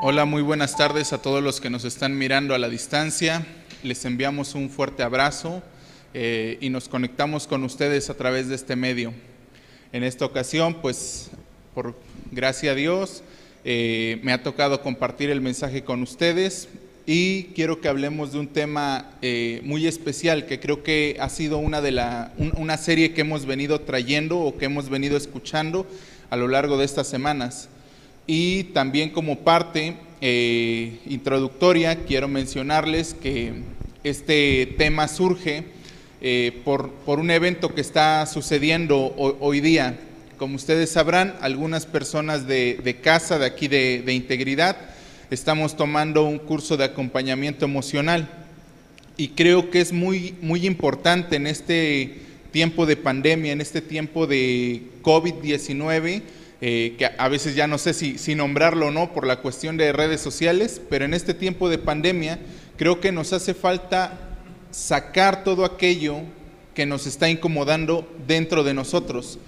Hola, muy buenas tardes a todos los que nos están mirando a la distancia. Les enviamos un fuerte abrazo eh, y nos conectamos con ustedes a través de este medio. En esta ocasión, pues, por gracia a Dios, eh, me ha tocado compartir el mensaje con ustedes y quiero que hablemos de un tema eh, muy especial que creo que ha sido una de la una serie que hemos venido trayendo o que hemos venido escuchando a lo largo de estas semanas y también como parte eh, introductoria quiero mencionarles que este tema surge eh, por, por, un evento que está sucediendo hoy, día. Como ustedes sabrán, algunas personas de, casa de aquí de, de, Integridad estamos tomando un curso de acompañamiento emocional y creo que es muy, muy importante en este tiempo de pandemia, en este tiempo de COVID-19, eh, que a veces ya no sé si, nombrarlo o no por la cuestión de redes sociales, pero en este tiempo de pandemia creo que nos hace falta sacar todo aquello que nos está incomodando dentro de nosotros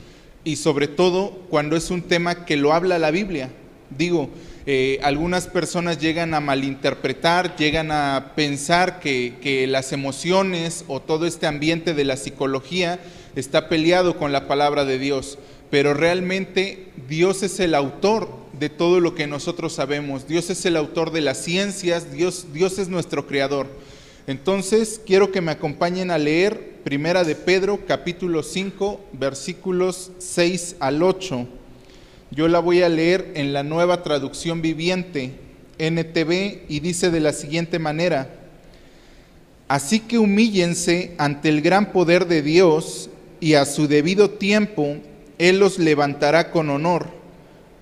y sobre todo cuando es un tema que lo habla la Biblia. Digo, eh, algunas personas llegan a malinterpretar, llegan a pensar que, que, las emociones o todo este ambiente de la psicología está peleado con la palabra de Dios pero realmente Dios es el autor de todo lo que nosotros sabemos. Dios es el autor de las ciencias, Dios, Dios es nuestro creador. Entonces, quiero que me acompañen a leer Primera de Pedro, capítulo 5, versículos 6 al 8. Yo la voy a leer en la nueva traducción viviente, NTV, y dice de la siguiente manera: Así que humíllense ante el gran poder de Dios y a su debido tiempo él los levantará con honor.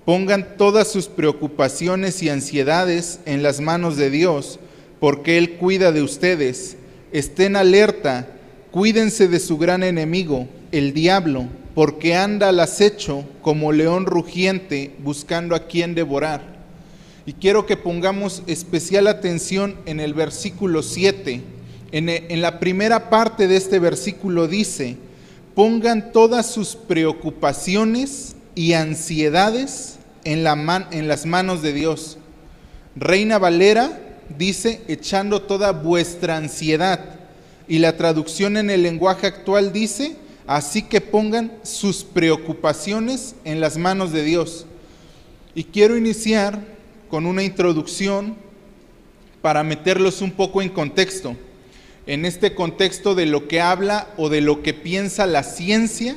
Pongan todas sus preocupaciones y ansiedades en las manos de Dios, porque Él cuida de ustedes. Estén alerta, cuídense de su gran enemigo, el diablo, porque anda al acecho como león rugiente buscando a quien devorar. Y quiero que pongamos especial atención en el versículo 7. En, en la primera parte de este versículo dice, pongan todas sus preocupaciones y ansiedades en, la en las manos de Dios. Reina Valera dice, echando toda vuestra ansiedad. Y la traducción en el lenguaje actual dice, así que pongan sus preocupaciones en las manos de Dios. Y quiero iniciar con una introducción para meterlos un poco en contexto en este contexto de lo que habla o de lo que piensa la ciencia,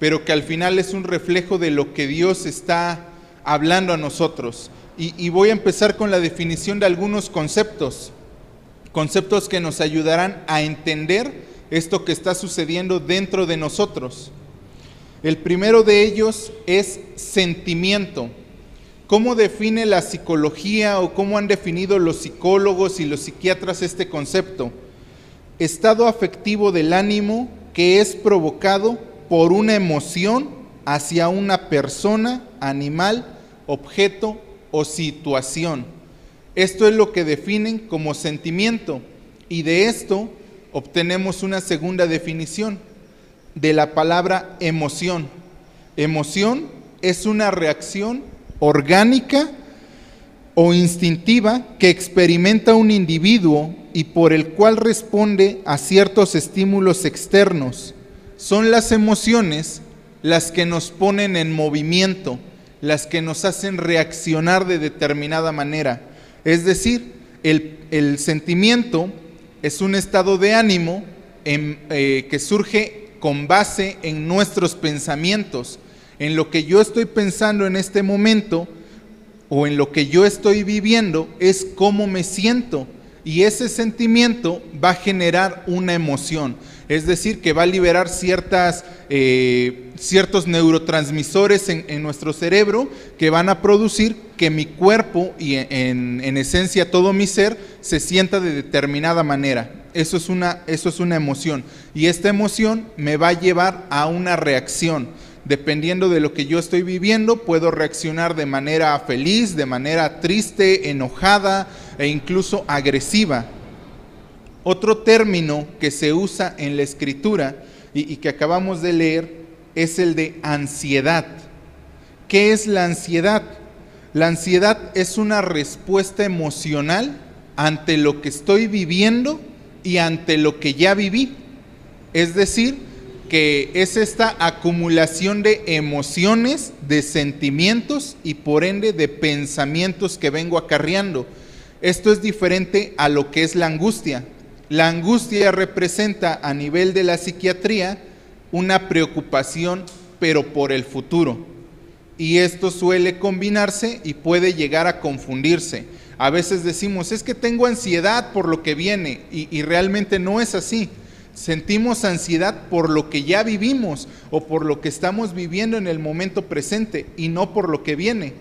pero que al final es un reflejo de lo que Dios está hablando a nosotros. Y, voy a empezar con la definición de algunos conceptos, conceptos que nos ayudarán a entender esto que está sucediendo dentro de nosotros. El primero de ellos es sentimiento. ¿Cómo define la psicología o cómo han definido los psicólogos y los psiquiatras este concepto? Estado afectivo del ánimo que es provocado por una emoción hacia una persona, animal, objeto o situación. Esto es lo que definen como sentimiento y de esto obtenemos una segunda definición de la palabra emoción. Emoción es una reacción orgánica o instintiva que experimenta un individuo y por el cual responde a ciertos estímulos externos. Son las emociones las que nos ponen en movimiento, las que nos hacen reaccionar de determinada manera. Es decir, el, sentimiento es un estado de ánimo eh, que surge con base en nuestros pensamientos, en lo que yo estoy pensando en este momento, o en lo que yo estoy viviendo es cómo me siento. Y ese sentimiento va a generar una emoción. Es decir, que va a liberar ciertas, eh, ciertos neurotransmisores en, nuestro cerebro que van a producir que mi cuerpo y en, en, esencia todo mi ser se sienta de determinada manera. Eso es, una, eso es una emoción. Y esta emoción me va a llevar a una reacción dependiendo de lo que yo estoy viviendo, puedo reaccionar de manera feliz, de manera triste, enojada e incluso agresiva. Otro término que se usa en la escritura y, que acabamos de leer es el de ansiedad. ¿Qué es la ansiedad? La ansiedad es una respuesta emocional ante lo que estoy viviendo y ante lo que ya viví. Es decir, que es esta acumulación de emociones, de sentimientos y por ende de pensamientos que vengo acarreando. Esto es diferente a lo que es la angustia. La angustia representa a nivel de la psiquiatría una preocupación pero por el futuro. Y esto suele combinarse y puede llegar a confundirse. A veces decimos, es que tengo ansiedad por lo que viene y, y realmente no es así. Sentimos ansiedad por lo que ya vivimos o por lo que estamos viviendo en el momento presente y no por lo que viene.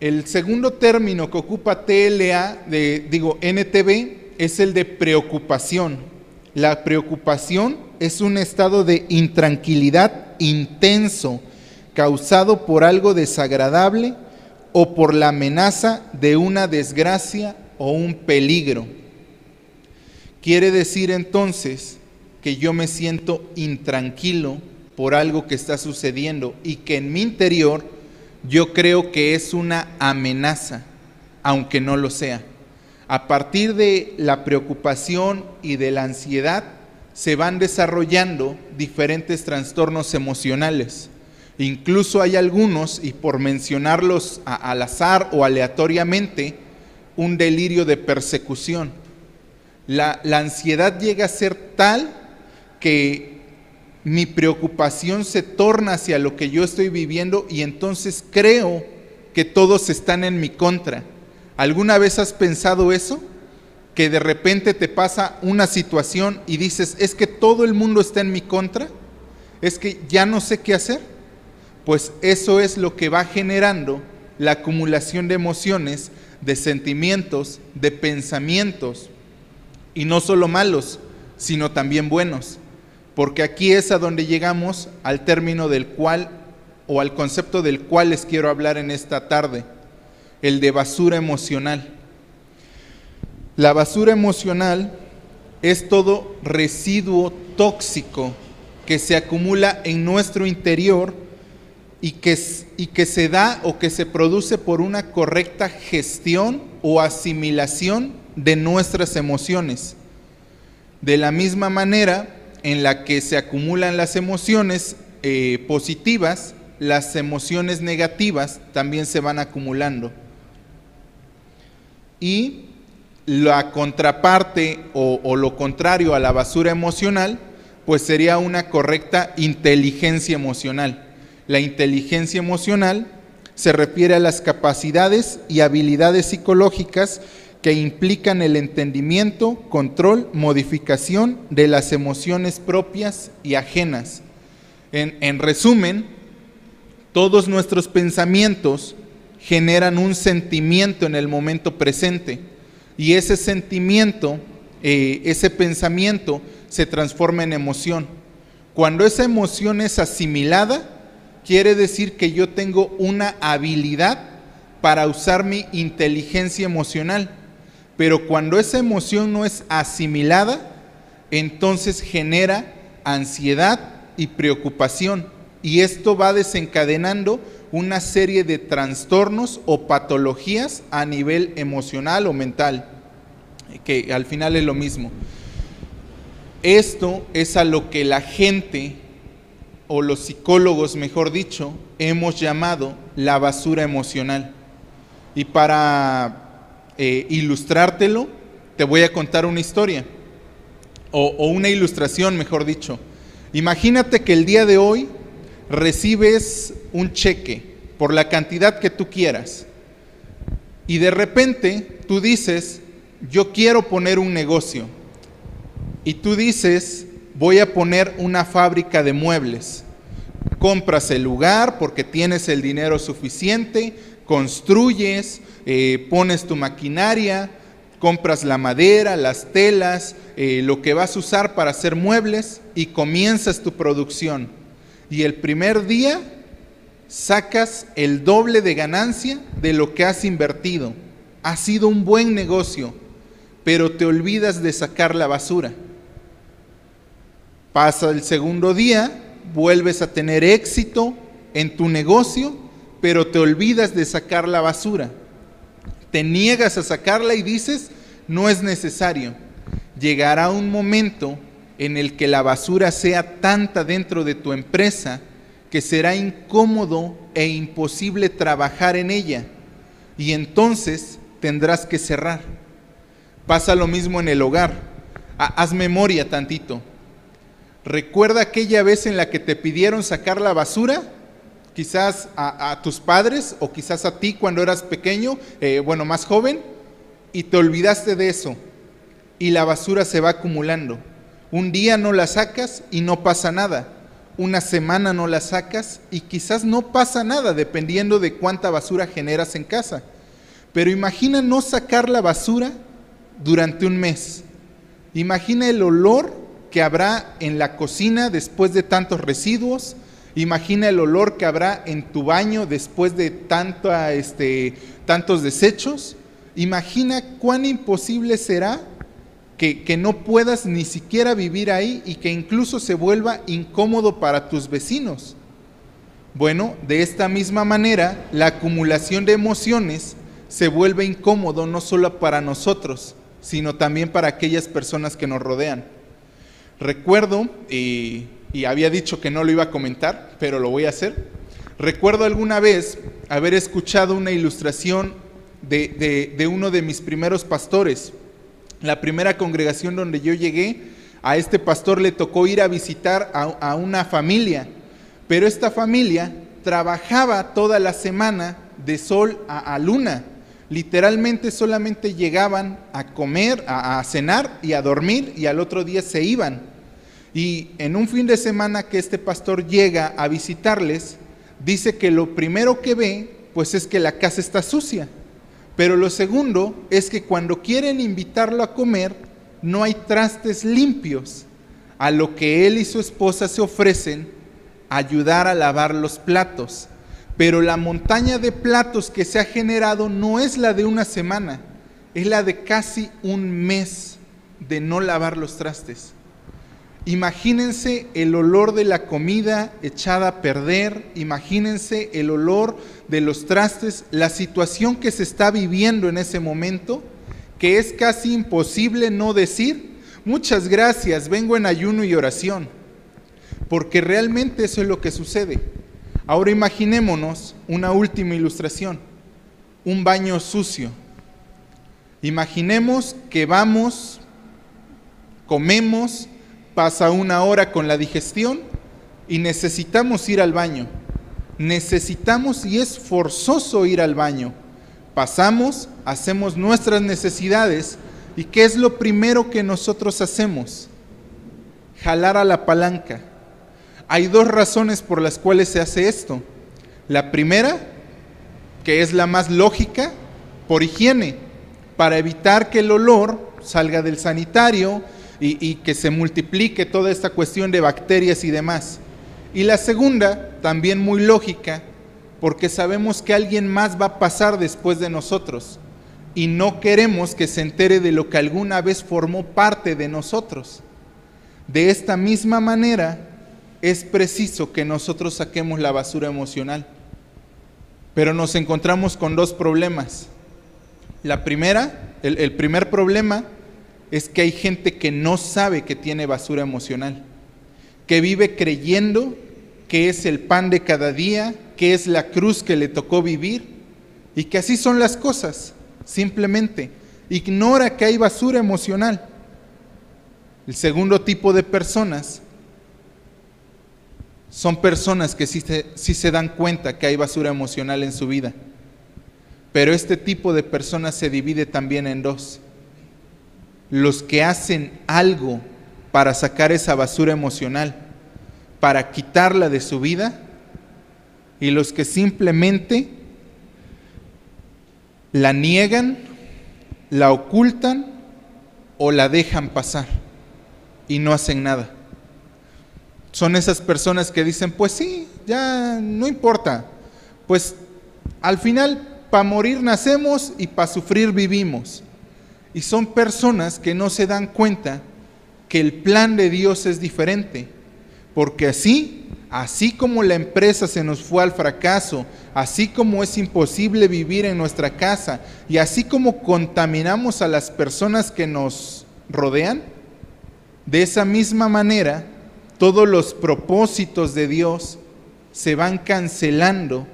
El segundo término que ocupa TLA, de, digo NTB, es el de preocupación. La preocupación es un estado de intranquilidad intenso causado por algo desagradable o por la amenaza de una desgracia o un peligro. Quiere decir entonces que yo me siento intranquilo por algo que está sucediendo y que en mi interior yo creo que es una amenaza, aunque no lo sea. A partir de la preocupación y de la ansiedad se van desarrollando diferentes trastornos emocionales. Incluso hay algunos, y por mencionarlos al azar o aleatoriamente, un delirio de persecución la, ansiedad llega a ser tal que mi preocupación se torna hacia lo que yo estoy viviendo y entonces creo que todos están en mi contra. ¿Alguna vez has pensado eso? Que de repente te pasa una situación y dices, es que todo el mundo está en mi contra, es que ya no sé qué hacer. Pues eso es lo que va generando la acumulación de emociones, de sentimientos, de pensamientos y no solo malos, sino también buenos. Porque aquí es a donde llegamos al término del cual o al concepto del cual les quiero hablar en esta tarde, el de basura emocional. La basura emocional es todo residuo tóxico que se acumula en nuestro interior y que, y que se da o que se produce por una correcta gestión o asimilación de nuestras emociones. De la misma manera en la que se acumulan las emociones eh, positivas, las emociones negativas también se van acumulando. Y la contraparte o, o lo contrario a la basura emocional, pues sería una correcta inteligencia emocional. La inteligencia emocional se refiere a las capacidades y habilidades psicológicas que implican el entendimiento, control, modificación de las emociones propias y ajenas. En, resumen, todos nuestros pensamientos generan un sentimiento en el momento presente y ese sentimiento, eh, ese pensamiento se transforma en emoción. Cuando esa emoción es asimilada, quiere decir que yo tengo una habilidad para usar mi inteligencia emocional. Pero cuando esa emoción no es asimilada, entonces genera ansiedad y preocupación. Y esto va desencadenando una serie de trastornos o patologías a nivel emocional o mental, que al final es lo mismo. Esto es a lo que la gente, o los psicólogos mejor dicho, hemos llamado la basura emocional. Y para eh, ilustrártelo, te voy a contar una historia, o, o una ilustración, mejor dicho. Imagínate que el día de hoy recibes un cheque por la cantidad que tú quieras y de repente tú dices, yo quiero poner un negocio y tú dices, voy a poner una fábrica de muebles. Compras el lugar porque tienes el dinero suficiente, construyes, eh, pones tu maquinaria, compras la madera, las telas, eh, lo que vas a usar para hacer muebles y comienzas tu producción. Y el primer día sacas el doble de ganancia de lo que has invertido. Ha sido un buen negocio, pero te olvidas de sacar la basura. Pasa el segundo día, vuelves a tener éxito en tu negocio, pero te olvidas de sacar la basura. Te niegas a sacarla y dices, no es necesario. Llegará un momento en el que la basura sea tanta dentro de tu empresa que será incómodo e imposible trabajar en ella y entonces tendrás que cerrar. Pasa lo mismo en el hogar. Haz memoria tantito. ¿Recuerda aquella vez en la que te pidieron sacar la basura? Quizás a, tus padres o quizás a ti cuando eras pequeño, eh, bueno, más joven, y te olvidaste de eso. Y la basura se va acumulando. Un día no la sacas y no pasa nada. Una semana no la sacas y quizás no pasa nada dependiendo de cuánta basura generas en casa. Pero imagina no sacar la basura durante un mes. Imagina el olor que habrá en la cocina después de tantos residuos. Imagina el olor que habrá en tu baño después de este, tantos desechos. Imagina cuán imposible será que, no puedas ni siquiera vivir ahí y que incluso se vuelva incómodo para tus vecinos. Bueno, de esta misma manera, la acumulación de emociones se vuelve incómodo no solo para nosotros, sino también para aquellas personas que nos rodean. Recuerdo, y, había dicho que no lo iba a comentar, pero lo voy a hacer. Recuerdo alguna vez haber escuchado una ilustración de uno de mis primeros pastores, la primera congregación donde yo llegué, a este pastor le tocó ir a visitar a, una familia, pero esta familia trabajaba toda la semana de sol a, luna. Literalmente solamente llegaban a comer, a, cenar y a dormir y al otro día se iban. Y en un fin de semana que este pastor llega a visitarles, dice que lo primero que ve, pues es que la casa está sucia. Pero lo segundo es que cuando quieren invitarlo a comer, no hay trastes limpios. A lo que él y su esposa se ofrecen, ayudar a lavar los platos. Pero la montaña de platos que se ha generado no es la de una semana, es la de casi un mes de no lavar los trastes. Imagínense el olor de la comida echada a perder, imagínense el olor de los trastes, la situación que se está viviendo en ese momento, que es casi imposible no decir, muchas gracias, vengo en ayuno y oración, porque realmente eso es lo que sucede. Ahora imaginémonos una última ilustración, un baño sucio. Imaginemos que vamos, comemos, pasa una hora con la digestión y necesitamos ir al baño. Necesitamos y es forzoso ir al baño. Pasamos, hacemos nuestras necesidades y ¿qué es lo primero que nosotros hacemos? Jalar a la palanca. Hay dos razones por las cuales se hace esto. La primera, que es la más lógica, por higiene, para evitar que el olor salga del sanitario, y, que se multiplique toda esta cuestión de bacterias y demás. Y la segunda, también muy lógica, porque sabemos que alguien más va a pasar después de nosotros y no queremos que se entere de lo que alguna vez formó parte de nosotros. De esta misma manera, es preciso que nosotros saquemos la basura emocional. Pero nos encontramos con dos problemas. La primera, el, primer problema es que hay gente que no sabe que tiene basura emocional, que vive creyendo que es el pan de cada día, que es la cruz que le tocó vivir y que así son las cosas, simplemente. Ignora que hay basura emocional. El segundo tipo de personas son personas que sí sí se dan cuenta que hay basura emocional en su vida, pero este tipo de personas se divide también en dos los que hacen algo para sacar esa basura emocional, para quitarla de su vida, y los que simplemente la niegan, la ocultan o la dejan pasar y no hacen nada. Son esas personas que dicen, pues sí, ya no importa, pues al final para morir nacemos y para sufrir vivimos. Y son personas que no se dan cuenta que el plan de Dios es diferente, porque así así como la empresa se nos fue al fracaso, así como es imposible vivir en nuestra casa y así como contaminamos a las personas que nos rodean, de esa misma manera todos los propósitos de Dios se van cancelando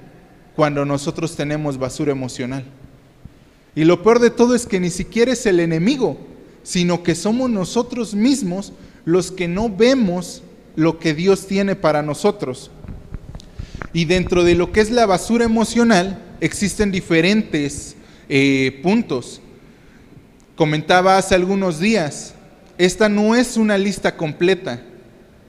cuando nosotros tenemos basura emocional. Y lo peor de todo es que ni siquiera es el enemigo, sino que somos nosotros mismos los que no vemos lo que Dios tiene para nosotros. Y dentro de lo que es la basura emocional existen diferentes eh, puntos. Comentaba hace algunos días, esta no es una lista completa,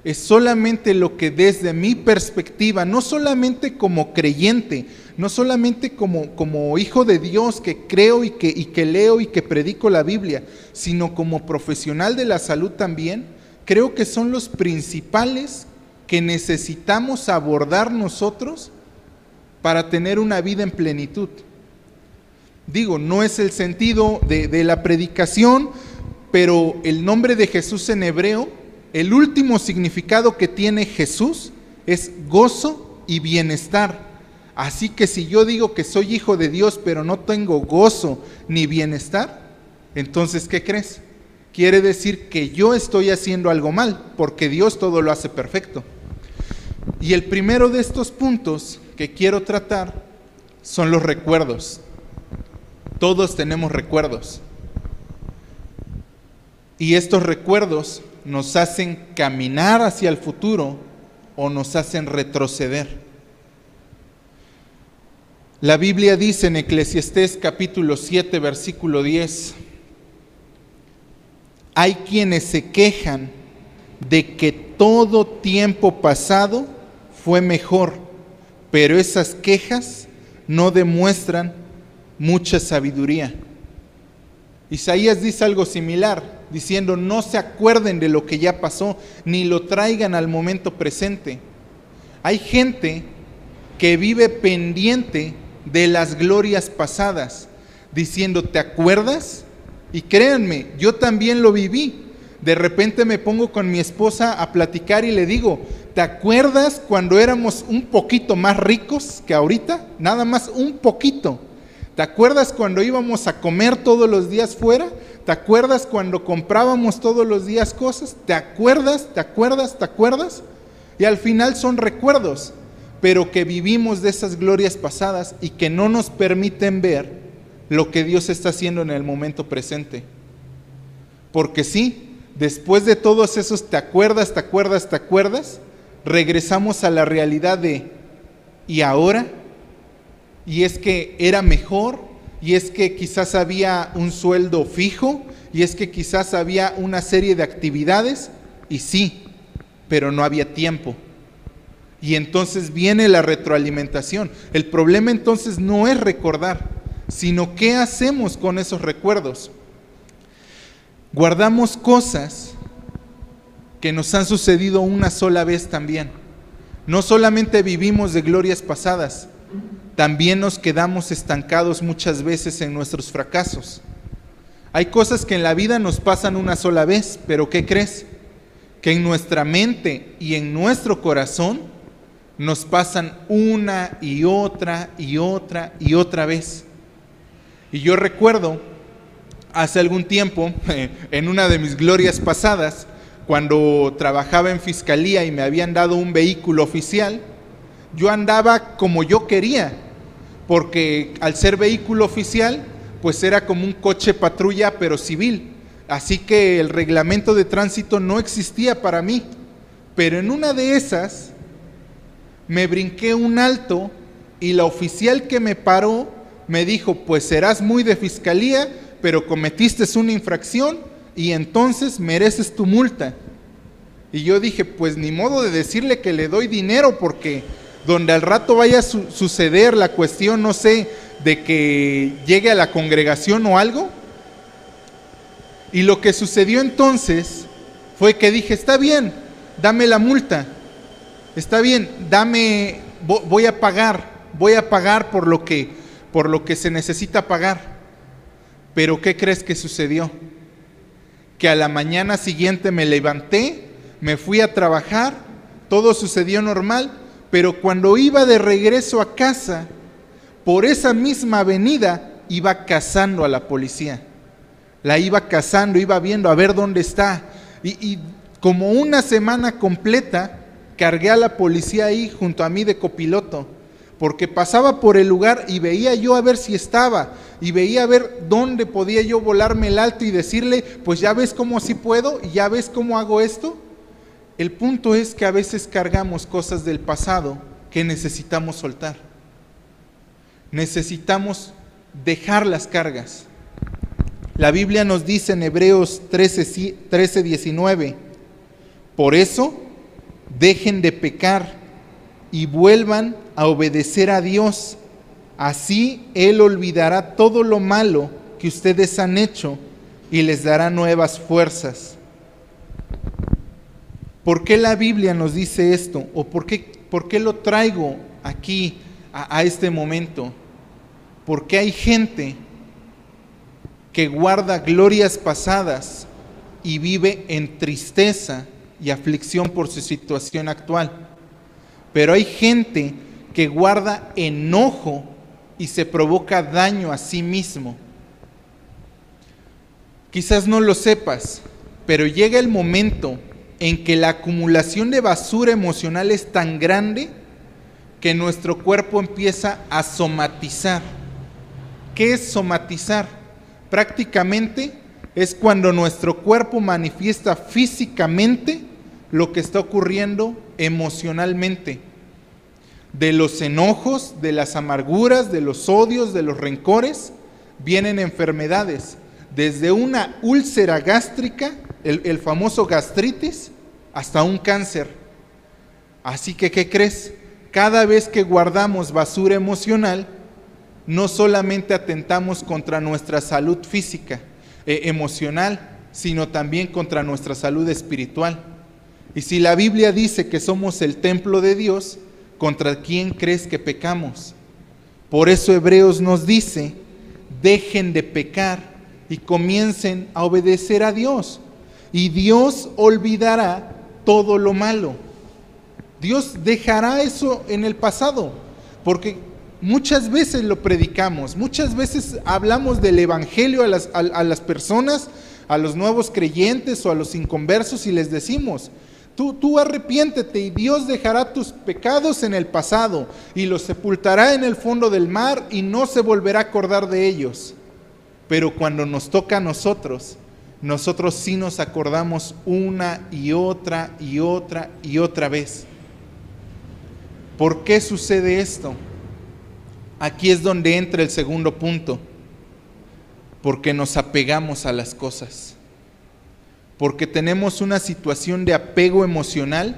es solamente lo que desde mi perspectiva, no solamente como creyente, no solamente como, como hijo de Dios que creo y que, y que leo y que predico la Biblia, sino como profesional de la salud también, creo que son los principales que necesitamos abordar nosotros para tener una vida en plenitud. Digo, no es el sentido de, de la predicación, pero el nombre de Jesús en hebreo, el último significado que tiene Jesús es gozo y bienestar. Así que si yo digo que soy hijo de Dios, pero no tengo gozo ni bienestar, entonces, ¿qué crees? quiere decir que yo estoy haciendo algo mal, porque Dios todo lo hace perfecto. Y el primero de estos puntos que quiero tratar son los recuerdos. Todos tenemos recuerdos. Y estos recuerdos nos hacen caminar hacia el futuro o nos hacen retroceder. La Biblia dice en Eclesiastés capítulo 7, versículo 10, hay quienes se quejan de que todo tiempo pasado fue mejor, pero esas quejas no demuestran mucha sabiduría. Isaías dice algo similar, diciendo, no se acuerden de lo que ya pasó, ni lo traigan al momento presente. Hay gente que vive pendiente de las glorias pasadas, diciendo, ¿te acuerdas? Y créanme, yo también lo viví. De repente me pongo con mi esposa a platicar y le digo, ¿te acuerdas cuando éramos un poquito más ricos que ahorita? Nada más un poquito. ¿Te acuerdas cuando íbamos a comer todos los días fuera? ¿Te acuerdas cuando comprábamos todos los días cosas? ¿Te acuerdas? ¿Te acuerdas? ¿Te acuerdas? Y al final son recuerdos, pero que vivimos de esas glorias pasadas y que no nos permiten ver lo que Dios está haciendo en el momento presente. Porque sí, después de todos esos te acuerdas, te acuerdas, te acuerdas, regresamos a la realidad de ¿y ahora? Y es que era mejor, y es que quizás había un sueldo fijo, y es que quizás había una serie de actividades, y sí, pero no había tiempo. Y entonces viene la retroalimentación. El problema entonces no es recordar, sino qué hacemos con esos recuerdos. Guardamos cosas que nos han sucedido una sola vez también. No solamente vivimos de glorias pasadas, también nos quedamos estancados muchas veces en nuestros fracasos. Hay cosas que en la vida nos pasan una sola vez, pero ¿qué crees? Que en nuestra mente y en nuestro corazón nos pasan una y otra y otra y otra vez. Y yo recuerdo hace algún tiempo, en una de mis glorias pasadas, cuando trabajaba en fiscalía y me habían dado un vehículo oficial, yo andaba como yo quería, porque al ser vehículo oficial, pues era como un coche patrulla, pero civil. Así que el reglamento de tránsito no existía para mí. Pero en una de esas, me brinqué un alto y la oficial que me paró me dijo, pues serás muy de fiscalía, pero cometiste una infracción y entonces mereces tu multa. Y yo dije, pues ni modo de decirle que le doy dinero porque donde al rato vaya a suceder la cuestión, no sé, de que llegue a la congregación o algo. Y lo que sucedió entonces fue que dije, está bien, dame la multa, está bien, dame, voy a pagar, voy a pagar por lo que por lo que se necesita pagar. Pero ¿qué crees que sucedió? Que a la mañana siguiente me levanté, me fui a trabajar, todo sucedió normal, pero cuando iba de regreso a casa, por esa misma avenida iba cazando a la policía. La iba cazando, iba viendo a ver dónde está. Y, y como una semana completa, cargué a la policía ahí junto a mí de copiloto, porque pasaba por el lugar y veía yo a ver si estaba, y veía a ver dónde podía yo volarme el alto y decirle, pues ya ves cómo sí puedo, ya ves cómo hago esto. El punto es que a veces cargamos cosas del pasado que necesitamos soltar. Necesitamos dejar las cargas. La Biblia nos dice en Hebreos 13, 13 19, por eso dejen de pecar y vuelvan a obedecer a Dios. Así Él olvidará todo lo malo que ustedes han hecho y les dará nuevas fuerzas. ¿Por qué la Biblia nos dice esto? ¿O por qué, por qué lo traigo aquí a, a este momento? Porque hay gente que guarda glorias pasadas y vive en tristeza y aflicción por su situación actual. Pero hay gente que guarda enojo y se provoca daño a sí mismo. Quizás no lo sepas, pero llega el momento en que la acumulación de basura emocional es tan grande que nuestro cuerpo empieza a somatizar. ¿Qué es somatizar? Prácticamente es cuando nuestro cuerpo manifiesta físicamente lo que está ocurriendo emocionalmente. De los enojos, de las amarguras, de los odios, de los rencores, vienen enfermedades. Desde una úlcera gástrica, el, famoso gastritis, hasta un cáncer. Así que, ¿qué crees? Cada vez que guardamos basura emocional, no solamente atentamos contra nuestra salud física, eh, emocional, sino también contra nuestra salud espiritual. Y si la Biblia dice que somos el templo de Dios, ¿contra quién crees que pecamos? Por eso Hebreos nos dice, dejen de pecar y comiencen a obedecer a Dios. Y Dios olvidará todo lo malo. Dios dejará eso en el pasado, porque muchas veces lo predicamos, muchas veces hablamos del Evangelio a las, a, las personas, a los nuevos creyentes o a los inconversos y les decimos, Tú, tú, arrepiéntete y Dios dejará tus pecados en el pasado y los sepultará en el fondo del mar y no se volverá a acordar de ellos. Pero cuando nos toca a nosotros, nosotros sí nos acordamos una y otra y otra y otra vez. ¿Por qué sucede esto? Aquí es donde entra el segundo punto. Porque nos apegamos a las cosas. Porque tenemos una situación de apego emocional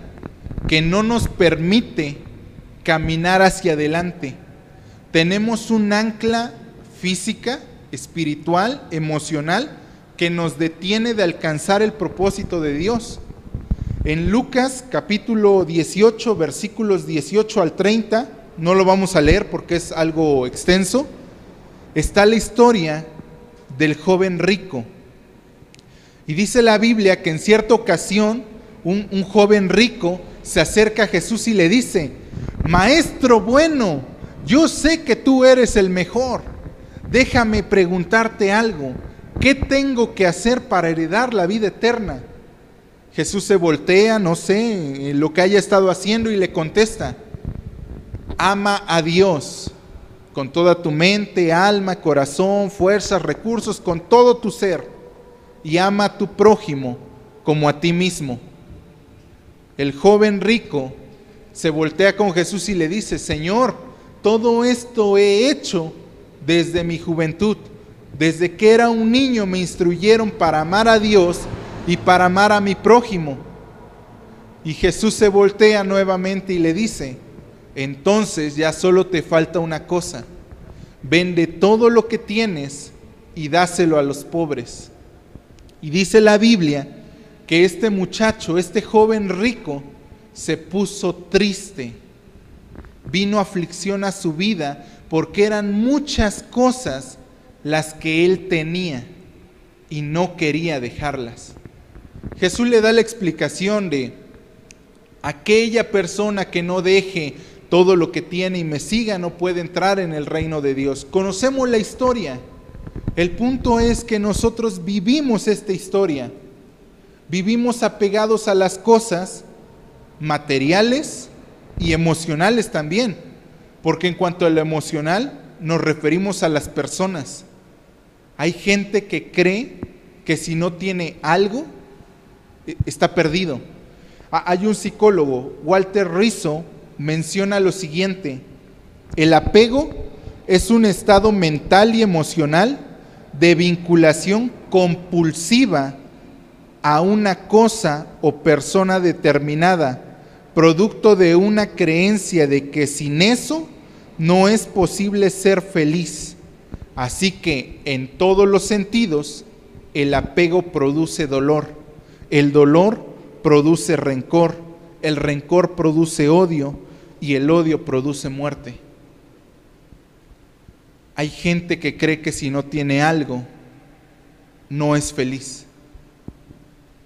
que no nos permite caminar hacia adelante. Tenemos un ancla física, espiritual, emocional, que nos detiene de alcanzar el propósito de Dios. En Lucas capítulo 18, versículos 18 al 30, no lo vamos a leer porque es algo extenso, está la historia del joven rico. Y dice la Biblia que en cierta ocasión un, joven rico se acerca a Jesús y le dice, Maestro bueno, yo sé que tú eres el mejor, déjame preguntarte algo. ¿qué tengo que hacer para heredar la vida eterna? Jesús se voltea, no sé, lo que haya estado haciendo y le contesta, ama a Dios con toda tu mente, alma, corazón, fuerzas, recursos, con todo tu ser, y ama a tu prójimo como a ti mismo. El joven rico se voltea con Jesús y le dice, Señor, todo esto he hecho desde mi juventud. Desde que era un niño me instruyeron para amar a Dios y para amar a mi prójimo. Y Jesús se voltea nuevamente y le dice, entonces ya solo te falta una cosa, vende todo lo que tienes y dáselo a los pobres. Y dice la Biblia que este muchacho, este joven rico, se puso triste. Vino aflicción a su vida porque eran muchas cosas las que él tenía y no quería dejarlas. Jesús le da la explicación de, Aquella persona que no deje todo lo que tiene y me siga no puede entrar en el reino de Dios. Conocemos la historia. El punto es que nosotros vivimos esta historia. Vivimos apegados a las cosas materiales y emocionales también. Porque en cuanto a lo emocional, nos referimos a las personas. Hay gente que cree que si no tiene algo, e, está perdido. Hay un psicólogo, Walter Rizzo, menciona lo siguiente, el apego es un estado mental y emocional de vinculación compulsiva a una cosa o persona determinada, producto de una creencia de que sin eso no es posible ser feliz. Así que en todos los sentidos el apego produce dolor, el dolor produce rencor, el rencor produce odio y el odio produce muerte. Hay gente que cree que si no tiene algo, no es feliz.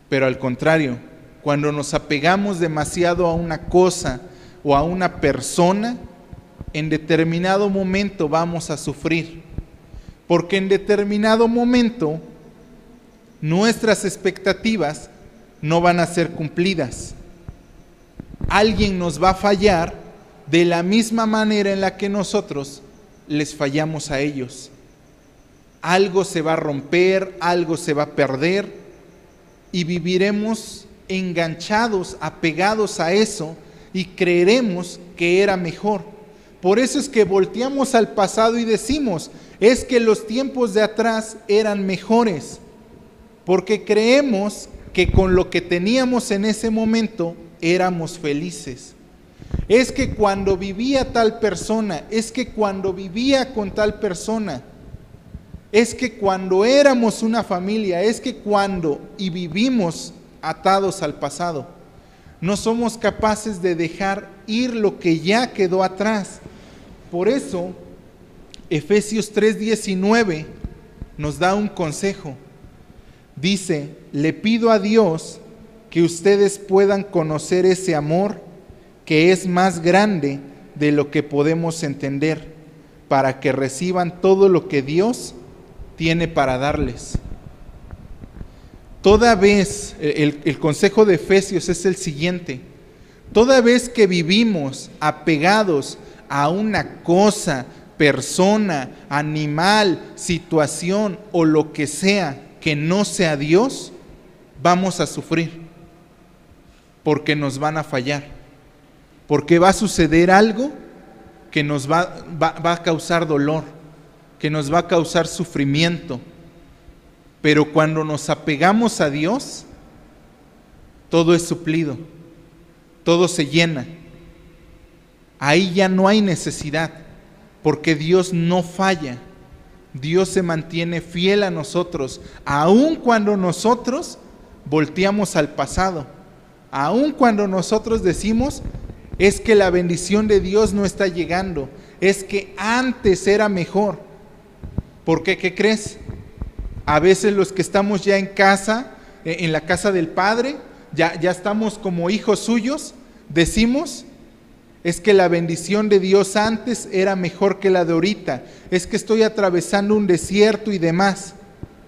Pero al contrario, cuando nos apegamos demasiado a una cosa o a una persona, en determinado momento vamos a sufrir, porque en determinado momento nuestras expectativas no van a ser cumplidas. Alguien nos va a fallar de la misma manera en la que nosotros les fallamos a ellos. Algo se va a romper, algo se va a perder y viviremos enganchados, apegados a eso y creeremos que era mejor. Por eso es que volteamos al pasado y decimos, es que los tiempos de atrás eran mejores, porque creemos que con lo que teníamos en ese momento éramos felices. Es que cuando vivía tal persona, es que cuando vivía con tal persona, es que cuando éramos una familia, es que cuando y vivimos atados al pasado, no somos capaces de dejar ir lo que ya quedó atrás por eso, Efesios 3:19 nos da un consejo. Dice, le pido a Dios que ustedes puedan conocer ese amor que es más grande de lo que podemos entender, para que reciban todo lo que Dios tiene para darles. Toda vez, el, el, consejo de Efesios es el siguiente, toda vez que vivimos apegados a una cosa, persona, animal, situación o lo que sea que no sea Dios, vamos a sufrir. Porque nos van a fallar. Porque va a suceder algo que nos va, a causar dolor, que nos va a causar sufrimiento. Pero cuando nos apegamos a Dios, todo es suplido, todo se llena ahí ya no hay necesidad, porque Dios no falla. Dios se mantiene fiel a nosotros, aun cuando nosotros volteamos al pasado, aun cuando nosotros decimos, es que la bendición de Dios no está llegando, es que antes era mejor. ¿Por qué? ¿Qué crees? A veces los que estamos ya en casa, eh, en la casa del Padre, ya, ya estamos como hijos suyos, decimos, es que la bendición de Dios antes era mejor que la de ahorita. Es que estoy atravesando un desierto y demás.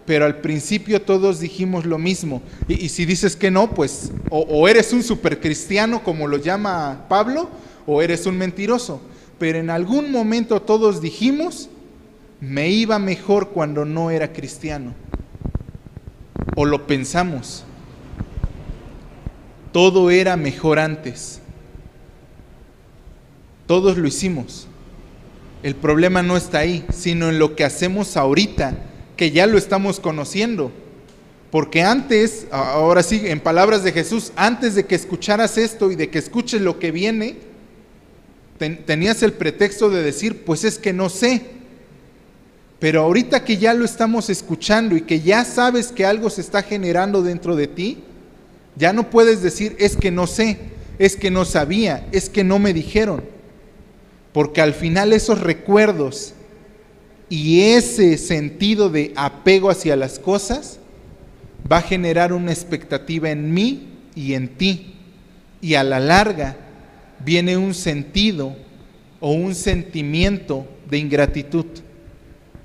Pero al principio todos dijimos lo mismo. Y, si dices que no, pues o, eres un supercristiano como lo llama Pablo, o eres un mentiroso. Pero en algún momento todos dijimos, me iba mejor cuando no era cristiano. O lo pensamos. Todo era mejor antes. Todos lo hicimos. El problema no está ahí, sino en lo que hacemos ahorita, que ya lo estamos conociendo. Porque antes, ahora sí, en palabras de Jesús, antes de que escucharas esto y de que escuches lo que viene, tenías el pretexto de decir, pues es que no sé. Pero ahorita que ya lo estamos escuchando y que ya sabes que algo se está generando dentro de ti, ya no puedes decir, es que no sé, es que no sabía, es que no me dijeron porque al final esos recuerdos y ese sentido de apego hacia las cosas va a generar una expectativa en mí y en ti. y a la larga viene un sentido o un sentimiento de ingratitud.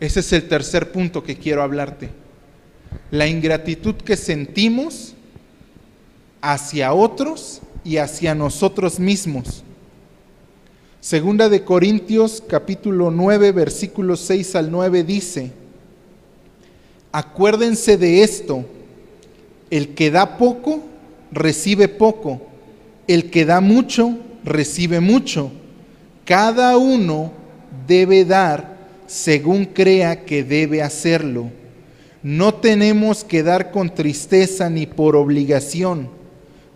Ese es el tercer punto que quiero hablarte. La ingratitud que sentimos hacia otros y hacia nosotros mismos. Segunda de Corintios capítulo 9 versículos 6 al 9 dice, acuérdense de esto, el que da poco, recibe poco, el que da mucho, recibe mucho. Cada uno debe dar según crea que debe hacerlo. No tenemos que dar con tristeza ni por obligación.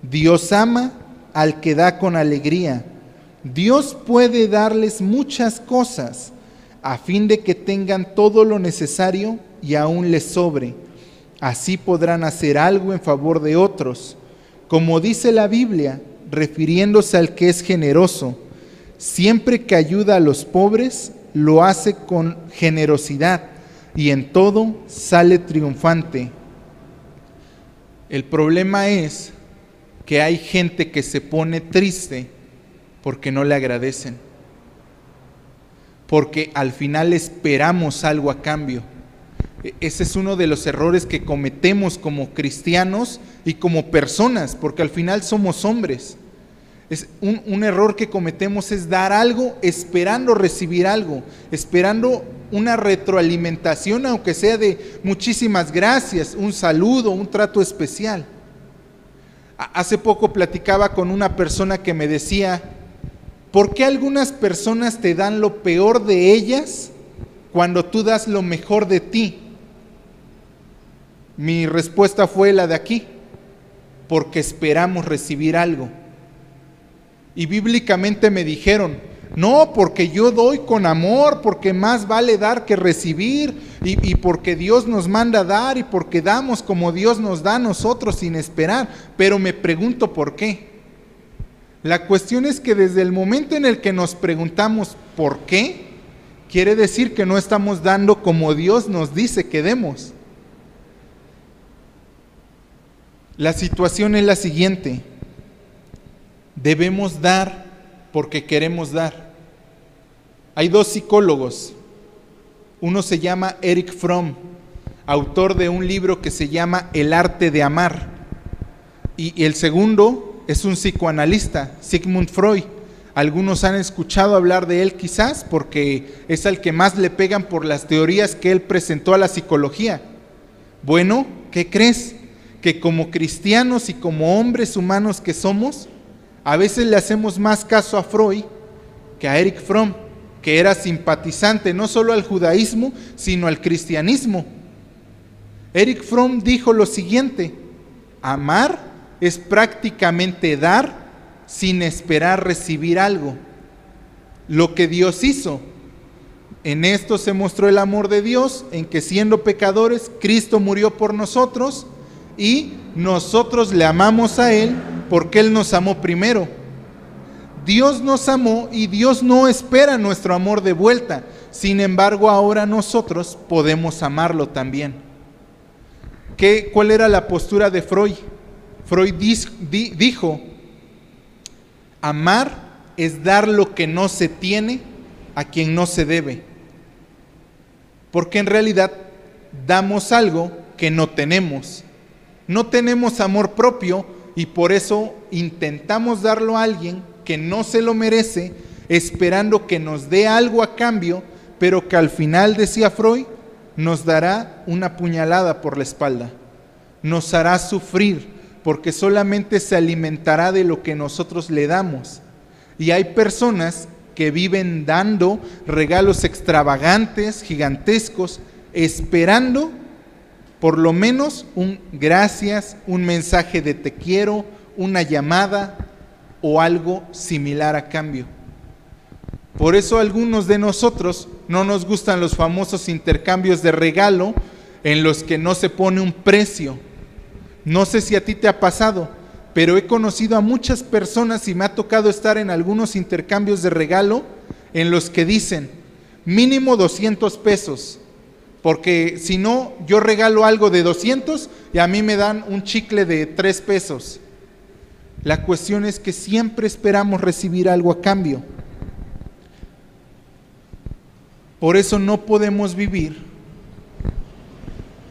Dios ama al que da con alegría. Dios puede darles muchas cosas a fin de que tengan todo lo necesario y aún les sobre. Así podrán hacer algo en favor de otros. Como dice la Biblia, refiriéndose al que es generoso, siempre que ayuda a los pobres, lo hace con generosidad y en todo sale triunfante. El problema es que hay gente que se pone triste porque no le agradecen, porque al final esperamos algo a cambio. E-, ese es uno de los errores que cometemos como cristianos y como personas, porque al final somos hombres. Es un, un, error que cometemos es dar algo esperando recibir algo, esperando una retroalimentación, aunque sea de muchísimas gracias, un saludo, un trato especial. Hace poco platicaba con una persona que me decía, ¿por qué algunas personas te dan lo peor de ellas cuando tú das lo mejor de ti? Mi respuesta fue la de aquí, porque esperamos recibir algo. Y bíblicamente me dijeron, no, porque yo doy con amor, porque más vale dar que recibir, y, y, porque Dios nos manda dar, y porque damos como Dios nos da a nosotros sin esperar. Pero me pregunto por qué. La cuestión es que desde el momento en el que nos preguntamos por qué, quiere decir que no estamos dando como Dios nos dice que demos. La situación es la siguiente. Debemos dar porque queremos dar. Hay dos psicólogos. Uno se llama Eric Fromm, autor de un libro que se llama El arte de amar. Y, el segundo es un psicoanalista, Sigmund Freud. Algunos han escuchado hablar de él quizás porque es al que más le pegan por las teorías que él presentó a la psicología. Bueno, ¿qué crees? Que como cristianos y como hombres humanos que somos, a veces le hacemos más caso a Freud que a Eric Fromm, que era simpatizante no solo al judaísmo, sino al cristianismo. Eric Fromm dijo lo siguiente, amar es prácticamente dar sin esperar recibir algo. Lo que Dios hizo. En esto se mostró el amor de Dios, en que siendo pecadores, Cristo murió por nosotros y nosotros le amamos a Él porque Él nos amó primero. Dios nos amó y Dios no espera nuestro amor de vuelta. Sin embargo, ahora nosotros podemos amarlo también. ¿Qué, ¿Cuál era la postura de Freud? Freud dijo, amar es dar lo que no se tiene a quien no se debe. Porque en realidad damos algo que no tenemos. No tenemos amor propio y por eso intentamos darlo a alguien que no se lo merece, esperando que nos dé algo a cambio, pero que al final, decía Freud, nos dará una puñalada por la espalda, nos hará sufrir, porque solamente se alimentará de lo que nosotros le damos. Y hay personas que viven dando regalos extravagantes, gigantescos, esperando por lo menos un gracias, un mensaje de te quiero, una llamada o algo similar a cambio. Por eso algunos de nosotros no nos gustan los famosos intercambios de regalo en los que no se pone un precio. No sé si a ti te ha pasado, pero he conocido a muchas personas y me ha tocado estar en algunos intercambios de regalo en los que dicen mínimo 200 pesos, porque si no, yo regalo algo de 200 y a mí me dan un chicle de 3 pesos. La cuestión es que siempre esperamos recibir algo a cambio. Por eso no podemos vivir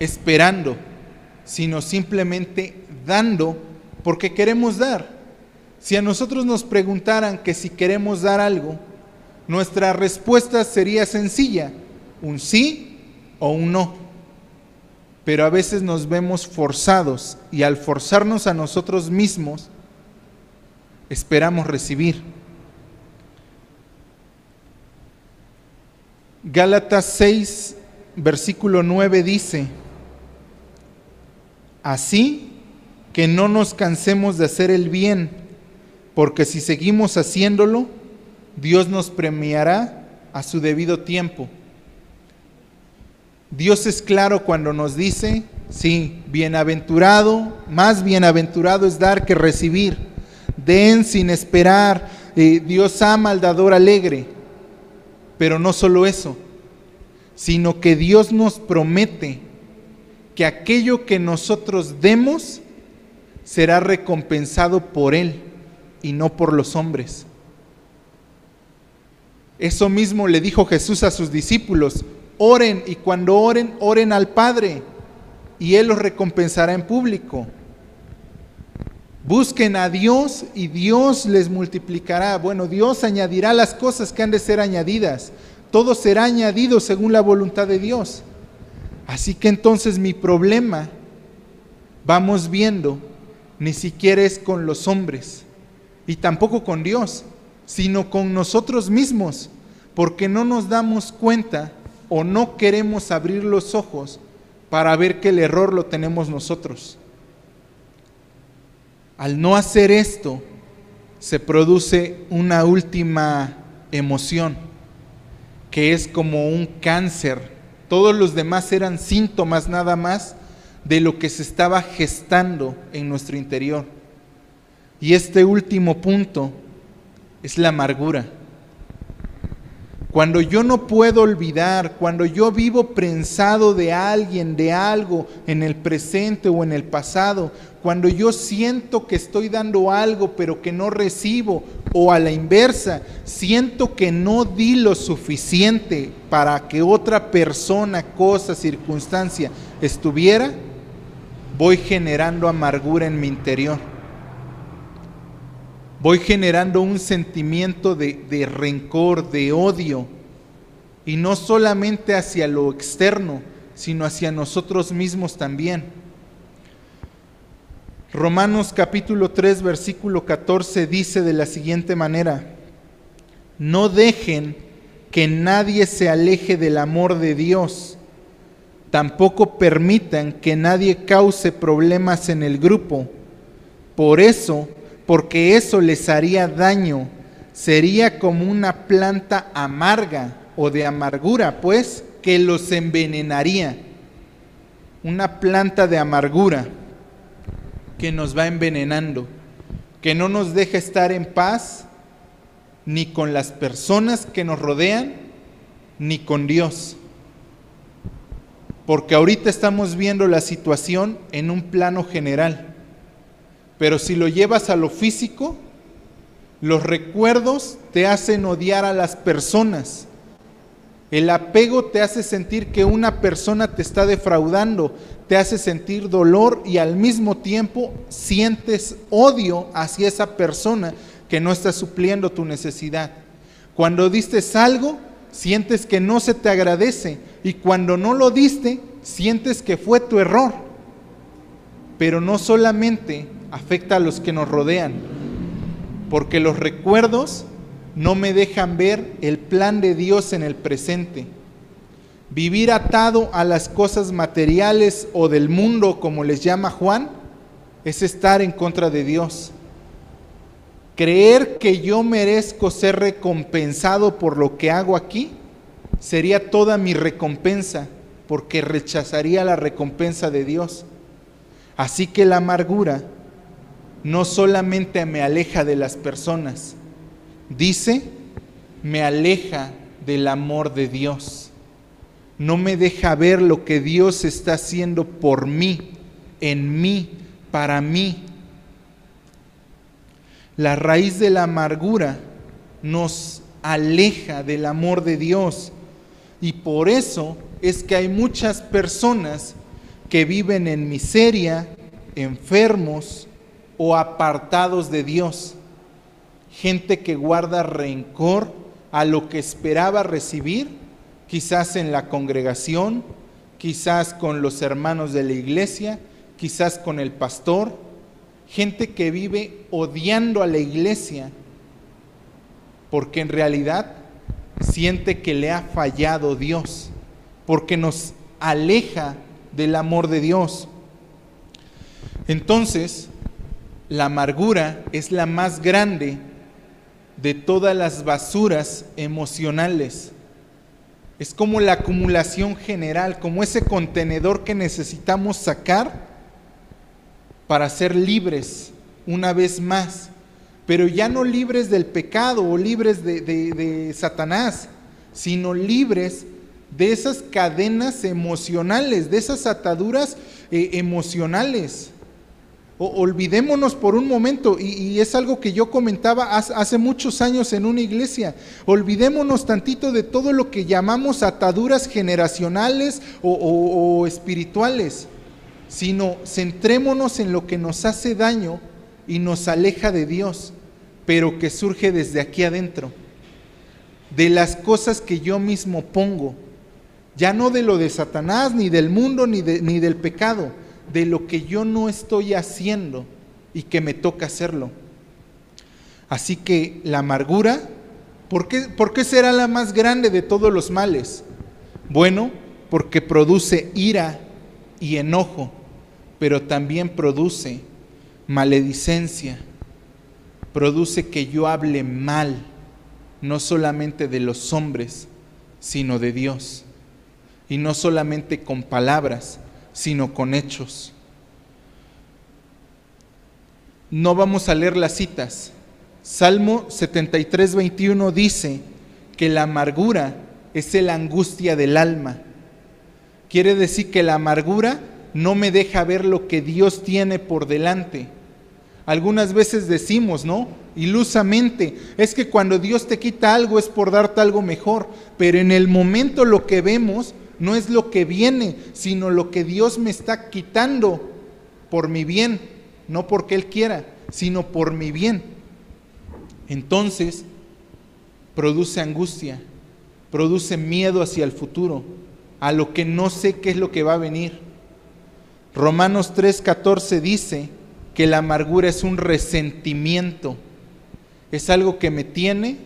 esperando, sino simplemente dando porque queremos dar. Si a nosotros nos preguntaran que si queremos dar algo, nuestra respuesta sería sencilla, un sí o un no. Pero a veces nos vemos forzados y al forzarnos a nosotros mismos, esperamos recibir. Gálatas 6, versículo 9 dice, así que no nos cansemos de hacer el bien, porque si seguimos haciéndolo, Dios nos premiará a su debido tiempo. Dios es claro cuando nos dice, sí, bienaventurado, más bienaventurado es dar que recibir. Den sin esperar. Eh, Dios ama al dador alegre. Pero no solo eso, sino que Dios nos promete que aquello que nosotros demos será recompensado por Él y no por los hombres. Eso mismo le dijo Jesús a sus discípulos, oren y cuando oren, oren al Padre y Él los recompensará en público. Busquen a Dios y Dios les multiplicará. Bueno, Dios añadirá las cosas que han de ser añadidas. Todo será añadido según la voluntad de Dios. Así que entonces mi problema, vamos viendo, ni siquiera es con los hombres y tampoco con Dios, sino con nosotros mismos, porque no nos damos cuenta o no queremos abrir los ojos para ver que el error lo tenemos nosotros. Al no hacer esto, se produce una última emoción, que es como un cáncer. Todos los demás eran síntomas nada más de lo que se estaba gestando en nuestro interior. Y este último punto es la amargura. Cuando yo no puedo olvidar, cuando yo vivo prensado de alguien, de algo en el presente o en el pasado, cuando yo siento que estoy dando algo pero que no recibo, o a la inversa, siento que no di lo suficiente para que otra persona, cosa, circunstancia estuviera, voy generando amargura en mi interior. Voy generando un sentimiento de, rencor, de odio, y no solamente hacia lo externo, sino hacia nosotros mismos también. Romanos capítulo 3, versículo 14 dice de la siguiente manera, no dejen que nadie se aleje del amor de Dios, tampoco permitan que nadie cause problemas en el grupo. Por eso, porque eso les haría daño. Sería como una planta amarga o de amargura, pues, que los envenenaría. Una planta de amargura que nos va envenenando, que no nos deja estar en paz ni con las personas que nos rodean, ni con Dios. Porque ahorita estamos viendo la situación en un plano general. Pero si lo llevas a lo físico, los recuerdos te hacen odiar a las personas. El apego te hace sentir que una persona te está defraudando, te hace sentir dolor y al mismo tiempo sientes odio hacia esa persona que no está supliendo tu necesidad. Cuando diste algo, sientes que no se te agradece y cuando no lo diste, sientes que fue tu error. Pero no solamente afecta a los que nos rodean, porque los recuerdos no me dejan ver el plan de Dios en el presente. Vivir atado a las cosas materiales o del mundo, como les llama Juan, es estar en contra de Dios. Creer que yo merezco ser recompensado por lo que hago aquí sería toda mi recompensa, porque rechazaría la recompensa de Dios. Así que la amargura no solamente me aleja de las personas, dice, me aleja del amor de Dios. No me deja ver lo que Dios está haciendo por mí, en mí, para mí. La raíz de la amargura nos aleja del amor de Dios. Y por eso es que hay muchas personas que viven en miseria, enfermos o apartados de Dios. Gente que guarda rencor a lo que esperaba recibir, quizás en la congregación, quizás con los hermanos de la iglesia, quizás con el pastor, gente que vive odiando a la iglesia porque en realidad siente que le ha fallado Dios, porque nos aleja del amor de Dios. Entonces, la amargura es la más grande de todas las basuras emocionales. Es como la acumulación general, como ese contenedor que necesitamos sacar para ser libres una vez más, pero ya no libres del pecado o libres de, Satanás, sino libres de esas cadenas emocionales, de esas ataduras eh, emocionales olvidémonos por un momento, y, es algo que yo comentaba hace, muchos años en una iglesia, olvidémonos tantito de todo lo que llamamos ataduras generacionales o, espirituales, sino centrémonos en lo que nos hace daño y nos aleja de Dios, pero que surge desde aquí adentro, de las cosas que yo mismo pongo, ya no de lo de Satanás, ni del mundo, ni, ni del pecado, de lo que yo no estoy haciendo y que me toca hacerlo. Así que la amargura, ¿por qué, ¿por qué será la más grande de todos los males? Bueno, porque produce ira y enojo, pero también produce maledicencia, produce que yo hable mal, no solamente de los hombres, sino de Dios. Y no solamente con palabras, sino con hechos. No vamos a leer las citas. Salmo 73, 21 dice que la amargura es la angustia del alma. Quiere decir que la amargura no me deja ver lo que Dios tiene por delante. Algunas veces decimos, ¿no? Ilusamente, es que cuando Dios te quita algo es por darte algo mejor, pero en el momento lo que vemos no es lo que viene, sino lo que Dios me está quitando por mi bien, no porque Él quiera, sino por mi bien. Entonces, produce angustia, produce miedo hacia el futuro, a lo que no sé qué es lo que va a venir. Romanos 3:14 dice que la amargura es un resentimiento, es algo que me tiene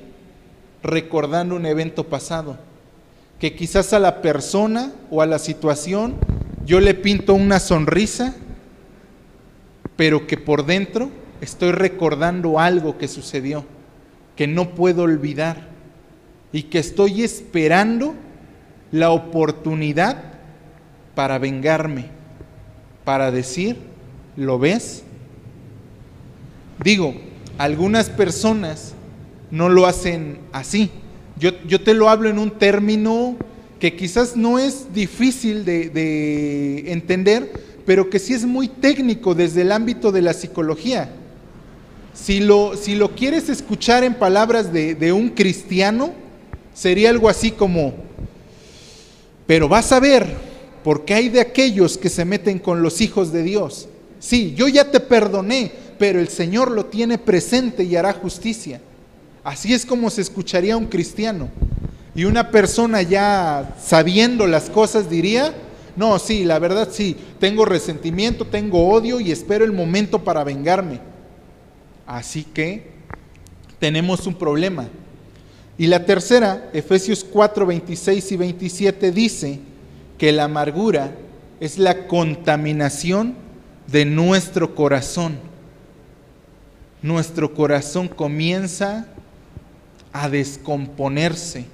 recordando un evento pasado que quizás a la persona o a la situación yo le pinto una sonrisa, pero que por dentro estoy recordando algo que sucedió, que no puedo olvidar y que estoy esperando la oportunidad para vengarme, para decir, ¿lo ves? Digo, algunas personas no lo hacen así yo, te lo hablo en un término que quizás no es difícil de, entender, pero que sí es muy técnico desde el ámbito de la psicología. Si lo, si lo quieres escuchar en palabras de, de un cristiano, sería algo así como, pero vas a ver, porque hay de aquellos que se meten con los hijos de Dios. Sí, yo ya te perdoné, pero el Señor lo tiene presente y hará justicia. Así es como se escucharía un cristiano. Y una persona ya sabiendo las cosas diría, no, sí, la verdad sí, tengo resentimiento, tengo odio y espero el momento para vengarme. Así que tenemos un problema. Y la tercera, Efesios 4, 26 y 27 dice que la amargura es la contaminación de nuestro corazón. Nuestro corazón comienza a descomponerse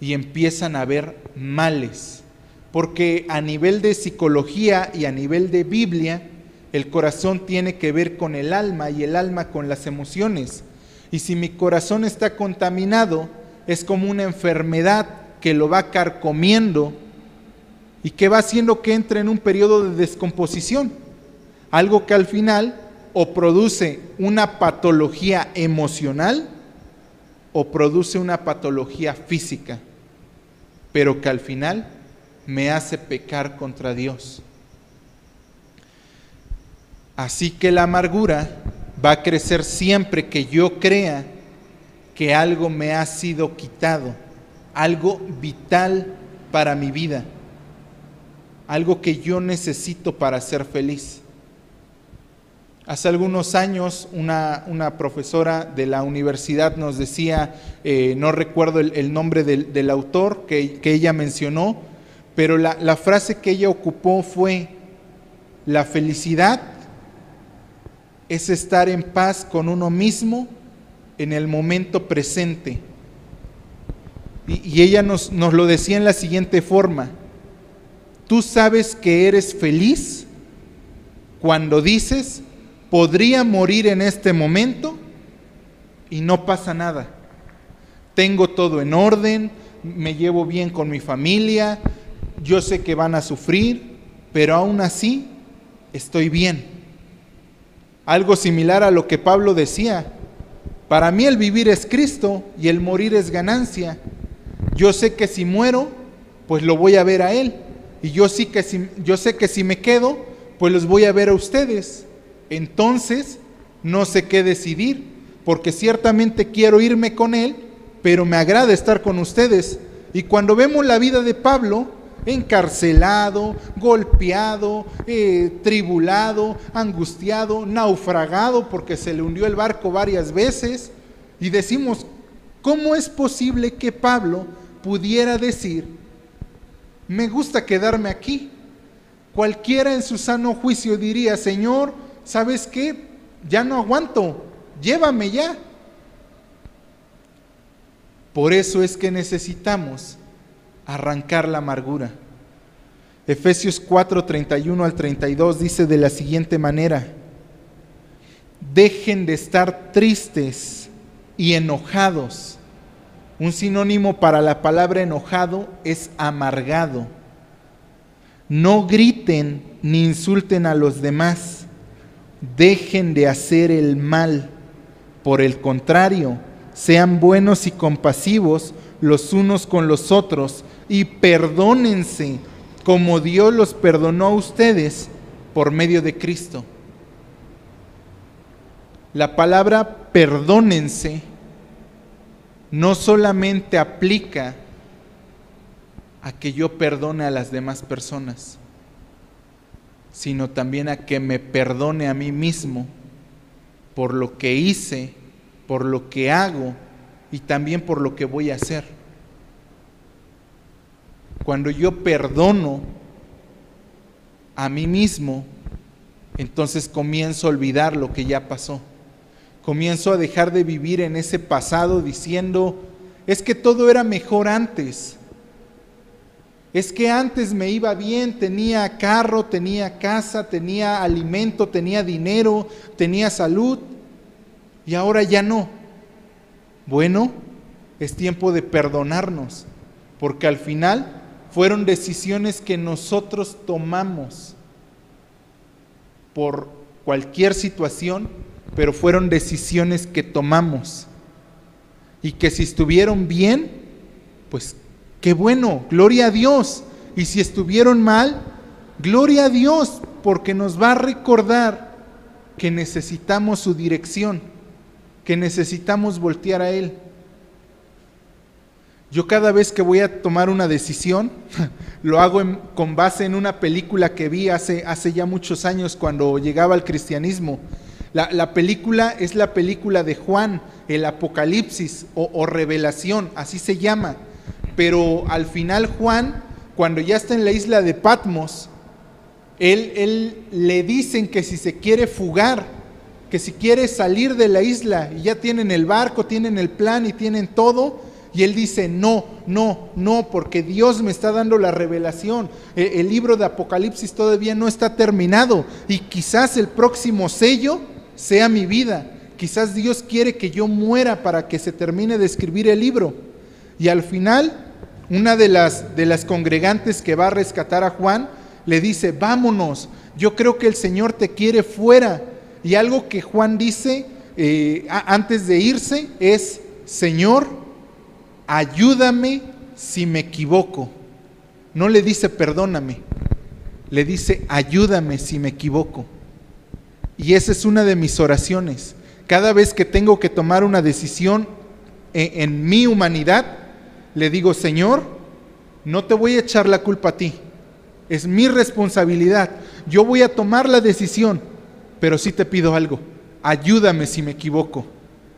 y empiezan a haber males. Porque a nivel de psicología y a nivel de Biblia, el corazón tiene que ver con el alma y el alma con las emociones. Y si mi corazón está contaminado, es como una enfermedad que lo va carcomiendo y que va haciendo que entre en un periodo de descomposición. Algo que al final o produce una patología emocional o produce una patología física, pero que al final me hace pecar contra Dios. Así que la amargura va a crecer siempre que yo crea que algo me ha sido quitado, algo vital para mi vida, algo que yo necesito para ser feliz. Hace algunos años una, profesora de la universidad nos decía, eh, no recuerdo el, nombre del, autor que, ella mencionó, pero la, la frase que ella ocupó fue, la felicidad es estar en paz con uno mismo en el momento presente. Y, ella nos, nos lo decía en la siguiente forma, tú sabes que eres feliz cuando dices, podría morir en este momento y no pasa nada. Tengo todo en orden, me llevo bien con mi familia, yo sé que van a sufrir, pero aún así estoy bien algo similar a lo que Pablo decía. Para mí el vivir es Cristo y el morir es ganancia. Yo sé que si muero, pues lo voy a ver a Él. Y yo, sí que si, yo sé que si me quedo, pues los voy a ver a ustedes. Entonces, no sé qué decidir, porque ciertamente quiero irme con Él, pero me agrada estar con ustedes. Y cuando vemos la vida de Pablo, encarcelado, golpeado, eh, tribulado, angustiado, naufragado porque se le hundió el barco varias veces. Y decimos, ¿cómo es posible que Pablo pudiera decir, me gusta quedarme aquí? Cualquiera en su sano juicio diría, Señor, ¿sabes qué? Ya no aguanto, llévame ya. Por eso es que necesitamos arrancar la amargura. Efesios 4, 31 al 32 dice de la siguiente manera, dejen de estar tristes y enojados. Un sinónimo para la palabra enojado es amargado. No griten ni insulten a los demás. Dejen de hacer el mal. Por el contrario, sean buenos y compasivos los unos con los otros y perdónense como Dios los perdonó a ustedes por medio de Cristo. La palabra perdónense no solamente aplica a que yo perdone a las demás personas, sino también a que me perdone a mí mismo por lo que hice, por lo que hago y también por lo que voy a hacer. Cuando yo perdono a mí mismo, entonces comienzo a olvidar lo que ya pasó. Comienzo a dejar de vivir en ese pasado diciendo, es que todo era mejor antes. Es que antes me iba bien, tenía carro, tenía casa, tenía alimento, tenía dinero, tenía salud y ahora ya no. Bueno, es tiempo de perdonarnos, porque al final fueron decisiones que nosotros tomamos por cualquier situación, pero fueron decisiones que tomamos. Y que si estuvieron bien, pues qué bueno, gloria a Dios. Y si estuvieron mal, gloria a Dios, porque nos va a recordar que necesitamos su dirección, que necesitamos voltear a Él. Yo cada vez que voy a tomar una decisión, lo hago con base en una película que vi hace, hace ya muchos años cuando llegaba al cristianismo. La, película es la película de Juan, el Apocalipsis o Revelación, así se llama. Pero al final Juan, cuando ya está en la isla de Patmos, él, él le dicen que si se quiere fugar, que si quiere salir de la isla y ya tienen el barco, tienen el plan y tienen todo, y él dice, no, no, no, porque Dios me está dando la revelación. E, el, libro de Apocalipsis todavía no está terminado y quizás el próximo sello sea mi vida. Quizás Dios quiere que yo muera para que se termine de escribir el libro. Y al final, una de las, de las congregantes que va a rescatar a Juan le dice, vámonos, yo creo que el Señor te quiere fuera. Y algo que Juan dice eh, antes de irse es, Señor, ayúdame si me equivoco. No le dice perdóname, le dice ayúdame si me equivoco. Y esa es una de mis oraciones. Cada vez que tengo que tomar una decisión en, en mi humanidad, le digo, Señor, no te voy a echar la culpa a ti. Es mi responsabilidad. Yo voy a tomar la decisión, pero sí te pido algo. Ayúdame si me equivoco.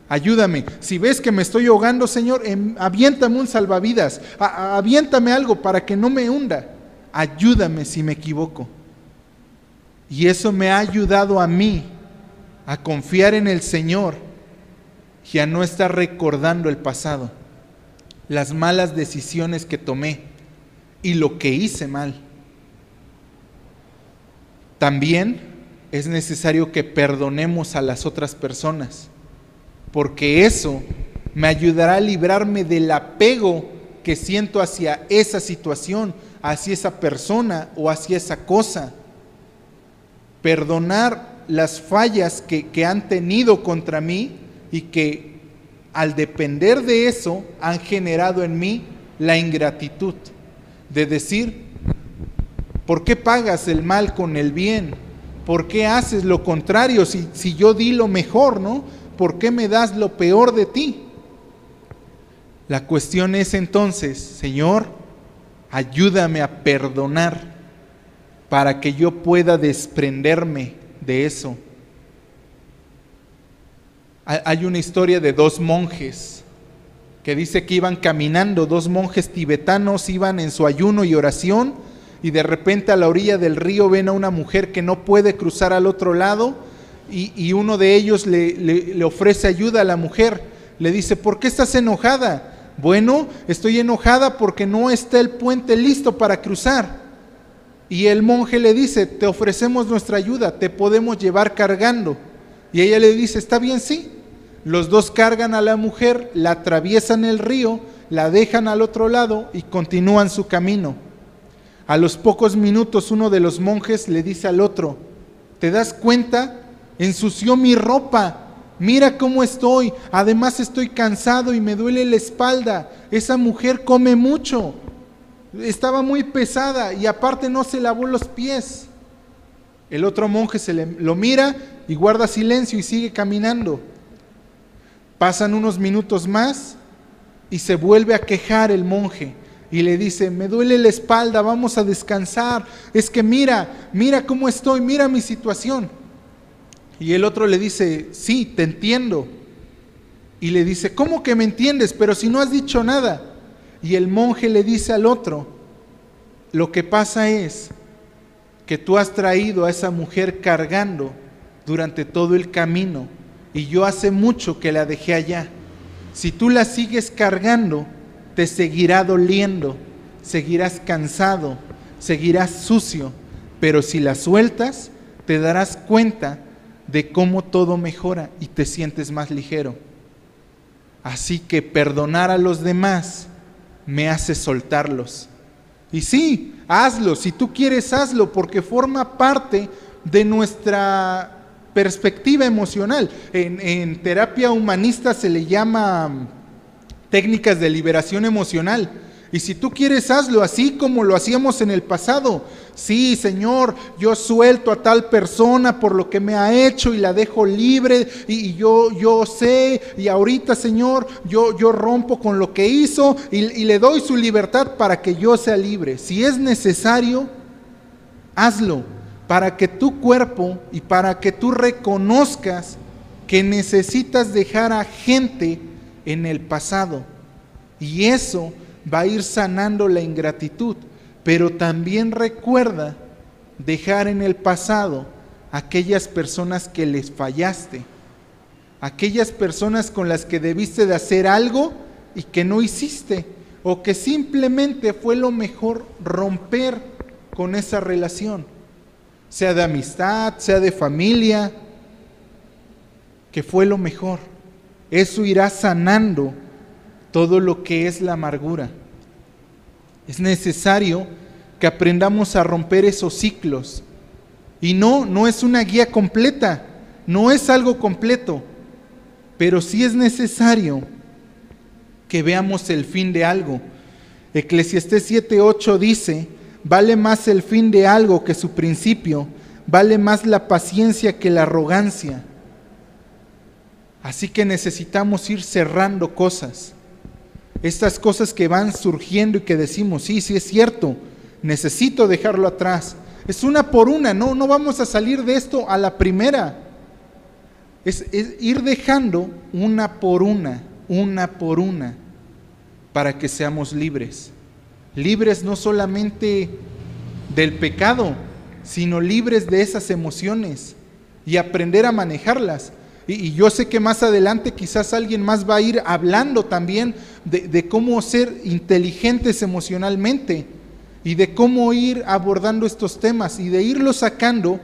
Ayúdame. Si ves que me estoy ahogando, Señor, em, aviéntame un salvavidas. aviéntame algo para que no me hunda. Ayúdame si me equivoco. Y eso me ha ayudado a mí a confiar en el Señor y a no estar recordando el pasado, las malas decisiones que tomé y lo que hice mal. También es necesario que perdonemos a las otras personas, porque eso me ayudará a librarme del apego que siento hacia esa situación, hacia esa persona o hacia esa cosa perdonar las fallas que, han tenido contra mí y que al depender de eso han generado en mí la ingratitud de decir, ¿por qué pagas el mal con el bien? ¿Por qué haces lo contrario si, si yo di lo mejor, no? ¿Por qué me das lo peor de ti? La cuestión es entonces, Señor, ayúdame a perdonar para que yo pueda desprenderme de eso. Hay una historia de dos monjes que dice que iban caminando, dos monjes tibetanos iban en su ayuno y oración y de repente a la orilla del río ven a una mujer que no puede cruzar al otro lado y, uno de ellos le, ofrece ayuda a la mujer. Le dice, ¿por qué estás enojada? Bueno, estoy enojada porque no está el puente listo para cruzar. Y el monje le dice, te ofrecemos nuestra ayuda, te podemos llevar cargando. Y ella le dice, está bien, sí. Los dos cargan a la mujer, la atraviesan el río, la dejan al otro lado y continúan su camino. A los pocos minutos uno de los monjes le dice al otro, ¿te das cuenta? Ensució mi ropa, mira cómo estoy, además estoy cansado y me duele la espalda, esa mujer come mucho, estaba muy pesada y aparte no se lavó los pies. El otro monje se le, lo mira y guarda silencio y sigue caminando. Pasan unos minutos más y se vuelve a quejar el monje y le dice, me duele la espalda, vamos a descansar. Es que mira, mira cómo estoy, mira mi situación. Y el otro le dice, sí, te entiendo. Y le dice, ¿cómo que me entiendes? Pero si no has dicho nada. Y el monje le dice al otro, lo que pasa es que tú has traído a esa mujer cargando durante todo el camino y yo hace mucho que la dejé allá. Si tú la sigues cargando, te seguirá doliendo, seguirás cansado, seguirás sucio, pero si la sueltas, te darás cuenta de cómo todo mejora y te sientes más ligero. Así que perdonar a los demás me hace soltarlos. Y sí, hazlo, si tú quieres, hazlo, porque forma parte de nuestra perspectiva emocional. En, terapia humanista se le llama mm, técnicas de liberación emocional. Y si tú quieres, hazlo así como lo hacíamos en el pasado. Sí, Señor, yo suelto a tal persona por lo que me ha hecho y la dejo libre y, yo, yo sé y ahorita, Señor, yo, yo rompo con lo que hizo y le doy su libertad para que yo sea libre. Si es necesario, hazlo para que tu cuerpo y para que tú reconozcas que necesitas dejar a gente en el pasado. Y eso va a ir sanando la ingratitud, pero también recuerda dejar en el pasado aquellas personas que les fallaste, aquellas personas con las que debiste de hacer algo y que no hiciste, o que simplemente fue lo mejor romper con esa relación, sea de amistad, sea de familia, que fue lo mejor. Eso irá sanando todo lo que es la amargura. Es necesario que aprendamos a romper esos ciclos. Y no, no es una guía completa, no es algo completo, pero sí es necesario que veamos el fin de algo. Eclesiastés 7:8 dice, vale más el fin de algo que su principio, vale más la paciencia que la arrogancia. Así que necesitamos ir cerrando cosas. Estas cosas que van surgiendo y que decimos, sí, sí es cierto, necesito dejarlo atrás. Es una por una, no, no vamos a salir de esto a la primera. Es, es ir dejando una por una, una por una, para que seamos libres. Libres no solamente del pecado, sino libres de esas emociones y aprender a manejarlas. Y, yo sé que más adelante quizás alguien más va a ir hablando también de, cómo ser inteligentes emocionalmente y de cómo ir abordando estos temas y de irlos sacando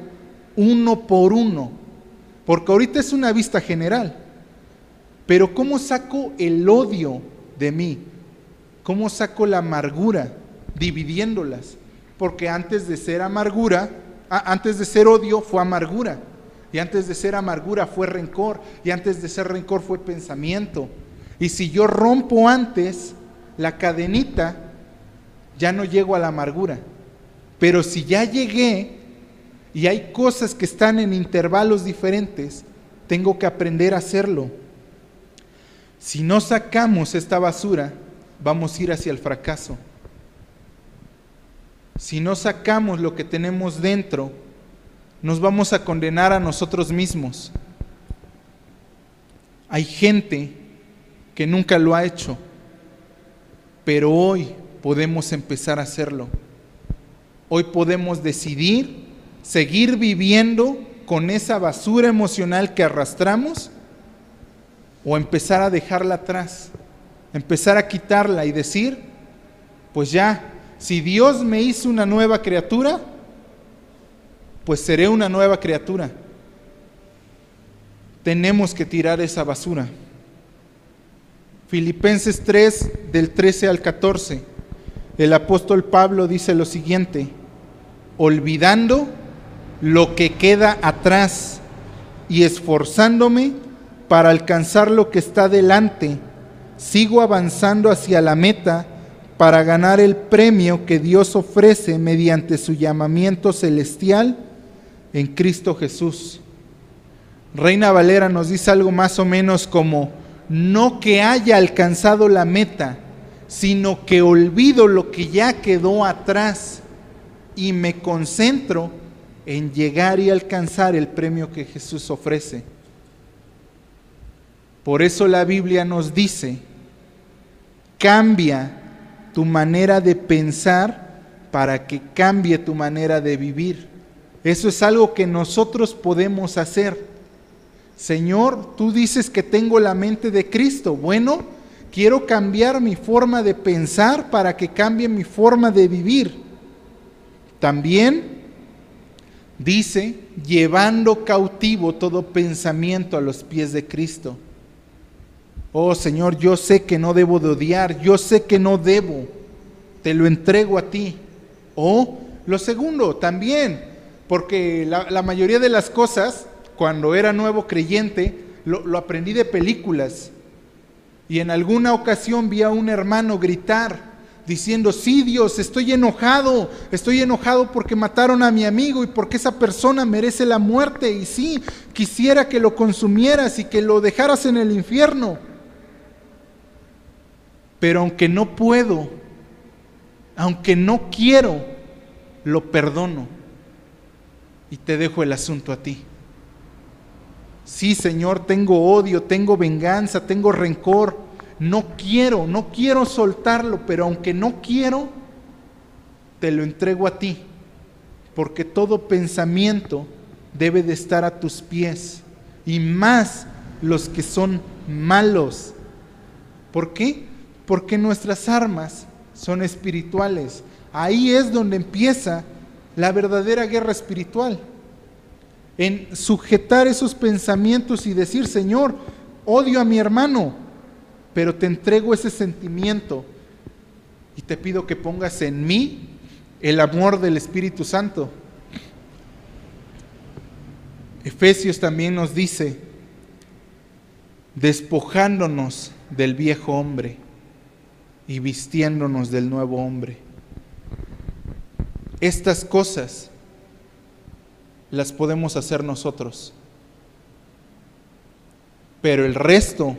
uno por uno. Porque ahorita es una vista general. Pero ¿cómo saco el odio de mí? ¿Cómo saco la amargura? Dividiéndolas. Porque antes de ser amargura, antes de ser odio fue amargura. Y antes de ser amargura fue rencor. Y antes de ser rencor fue pensamiento. Y si yo rompo antes la cadenita, ya no llego a la amargura. Pero si ya llegué y hay cosas que están en intervalos diferentes, tengo que aprender a hacerlo. Si no sacamos esta basura, vamos a ir hacia el fracaso. Si no sacamos lo que tenemos dentro, nos vamos a condenar a nosotros mismos. Hay gente que nunca lo ha hecho, pero hoy podemos empezar a hacerlo. Hoy podemos decidir seguir viviendo con esa basura emocional que arrastramos o empezar a dejarla atrás, empezar a quitarla y decir, pues ya, si Dios me hizo una nueva criatura, pues seré una nueva criatura. Tenemos que tirar esa basura. Filipenses 3, del 13 al 14, el apóstol Pablo dice lo siguiente, olvidando lo que queda atrás y esforzándome para alcanzar lo que está delante, sigo avanzando hacia la meta para ganar el premio que Dios ofrece mediante su llamamiento celestial en Cristo Jesús. Reina Valera nos dice algo más o menos como, no que haya alcanzado la meta, sino que olvido lo que ya quedó atrás y me concentro en llegar y alcanzar el premio que Jesús ofrece. Por eso la Biblia nos dice, cambia tu manera de pensar para que cambie tu manera de vivir. Eso es algo que nosotros podemos hacer. Señor, tú dices que tengo la mente de Cristo. Bueno, quiero cambiar mi forma de pensar para que cambie mi forma de vivir. También dice, llevando cautivo todo pensamiento a los pies de Cristo. Oh Señor, yo sé que no debo de odiar, yo sé que no debo, te lo entrego a ti. O oh, lo segundo, también porque la, mayoría de las cosas, cuando era nuevo creyente, lo, lo aprendí de películas. Y en alguna ocasión vi a un hermano gritar diciendo, sí Dios, estoy enojado, estoy enojado porque mataron a mi amigo y porque esa persona merece la muerte y sí, quisiera que lo consumieras y que lo dejaras en el infierno. Pero aunque no puedo, aunque no quiero, lo perdono y te dejo el asunto a ti. Sí, Señor, tengo odio, tengo venganza, tengo rencor. No quiero, no quiero soltarlo, pero aunque no quiero, te lo entrego a ti. Porque todo pensamiento debe de estar a tus pies. Y más los que son malos. ¿Por qué? Porque nuestras armas son espirituales. Ahí es donde empieza la verdadera guerra espiritual. En sujetar esos pensamientos y decir, Señor, odio a mi hermano, pero te entrego ese sentimiento y te pido que pongas en mí el amor del Espíritu Santo. Efesios también nos dice, despojándonos del viejo hombre y vistiéndonos del nuevo hombre. Estas cosas las podemos hacer nosotros, pero el resto,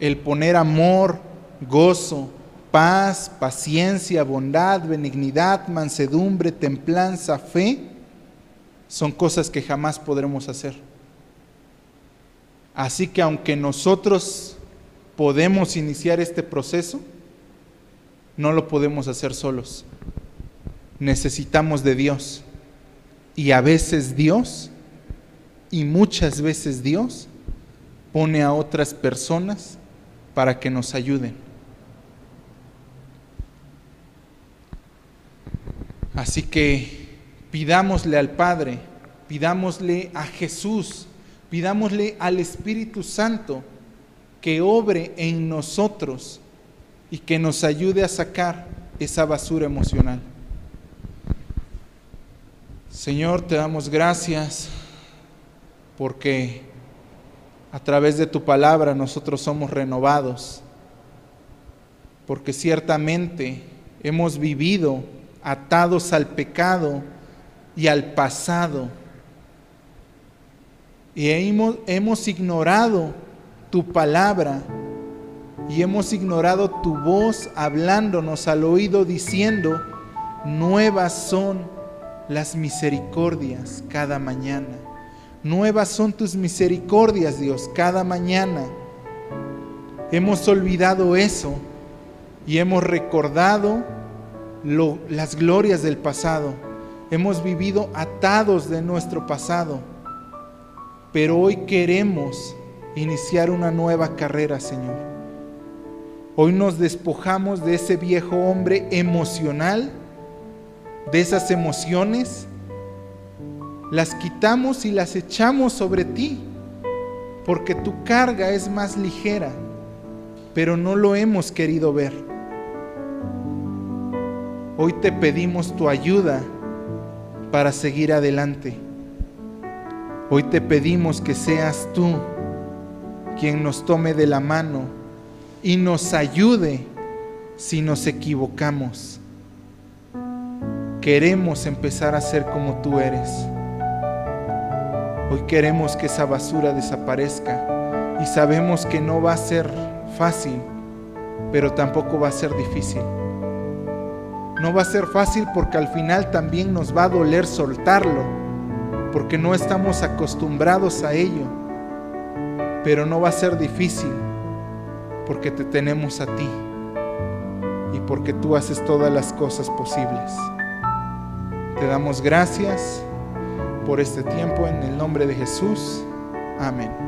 el poner amor, gozo, paz, paciencia, bondad, benignidad, mansedumbre, templanza, fe, son cosas que jamás podremos hacer. Así que aunque nosotros podemos iniciar este proceso, no lo podemos hacer solos. Necesitamos de Dios. Y a veces Dios, y muchas veces Dios, pone a otras personas para que nos ayuden. Así que pidámosle al Padre, pidámosle a Jesús, pidámosle al Espíritu Santo que obre en nosotros y que nos ayude a sacar esa basura emocional. Señor, te damos gracias porque a través de tu palabra nosotros somos renovados, porque ciertamente hemos vivido atados al pecado y al pasado. Y hemos, hemos ignorado tu palabra y hemos ignorado tu voz hablándonos al oído diciendo, nuevas son las misericordias cada mañana. Nuevas son tus misericordias, Dios, cada mañana. Hemos olvidado eso y hemos recordado las glorias del pasado. Hemos vivido atados de nuestro pasado. Pero hoy queremos iniciar una nueva carrera, Señor. Hoy nos despojamos de ese viejo hombre emocional, de esas emociones, las quitamos y las echamos sobre ti, porque tu carga es más ligera, pero no lo hemos querido ver. Hoy te pedimos tu ayuda para seguir adelante. Hoy te pedimos que seas tú quien nos tome de la mano y nos ayude si nos equivocamos. Queremos empezar a ser como tú eres. Hoy queremos que esa basura desaparezca y sabemos que no va a ser fácil, pero tampoco va a ser difícil. No va a ser fácil porque al final también nos va a doler soltarlo, porque no estamos acostumbrados a ello. Pero no va a ser difícil porque te tenemos a ti y porque tú haces todas las cosas posibles. Te damos gracias por este tiempo en el nombre de Jesús. Amén.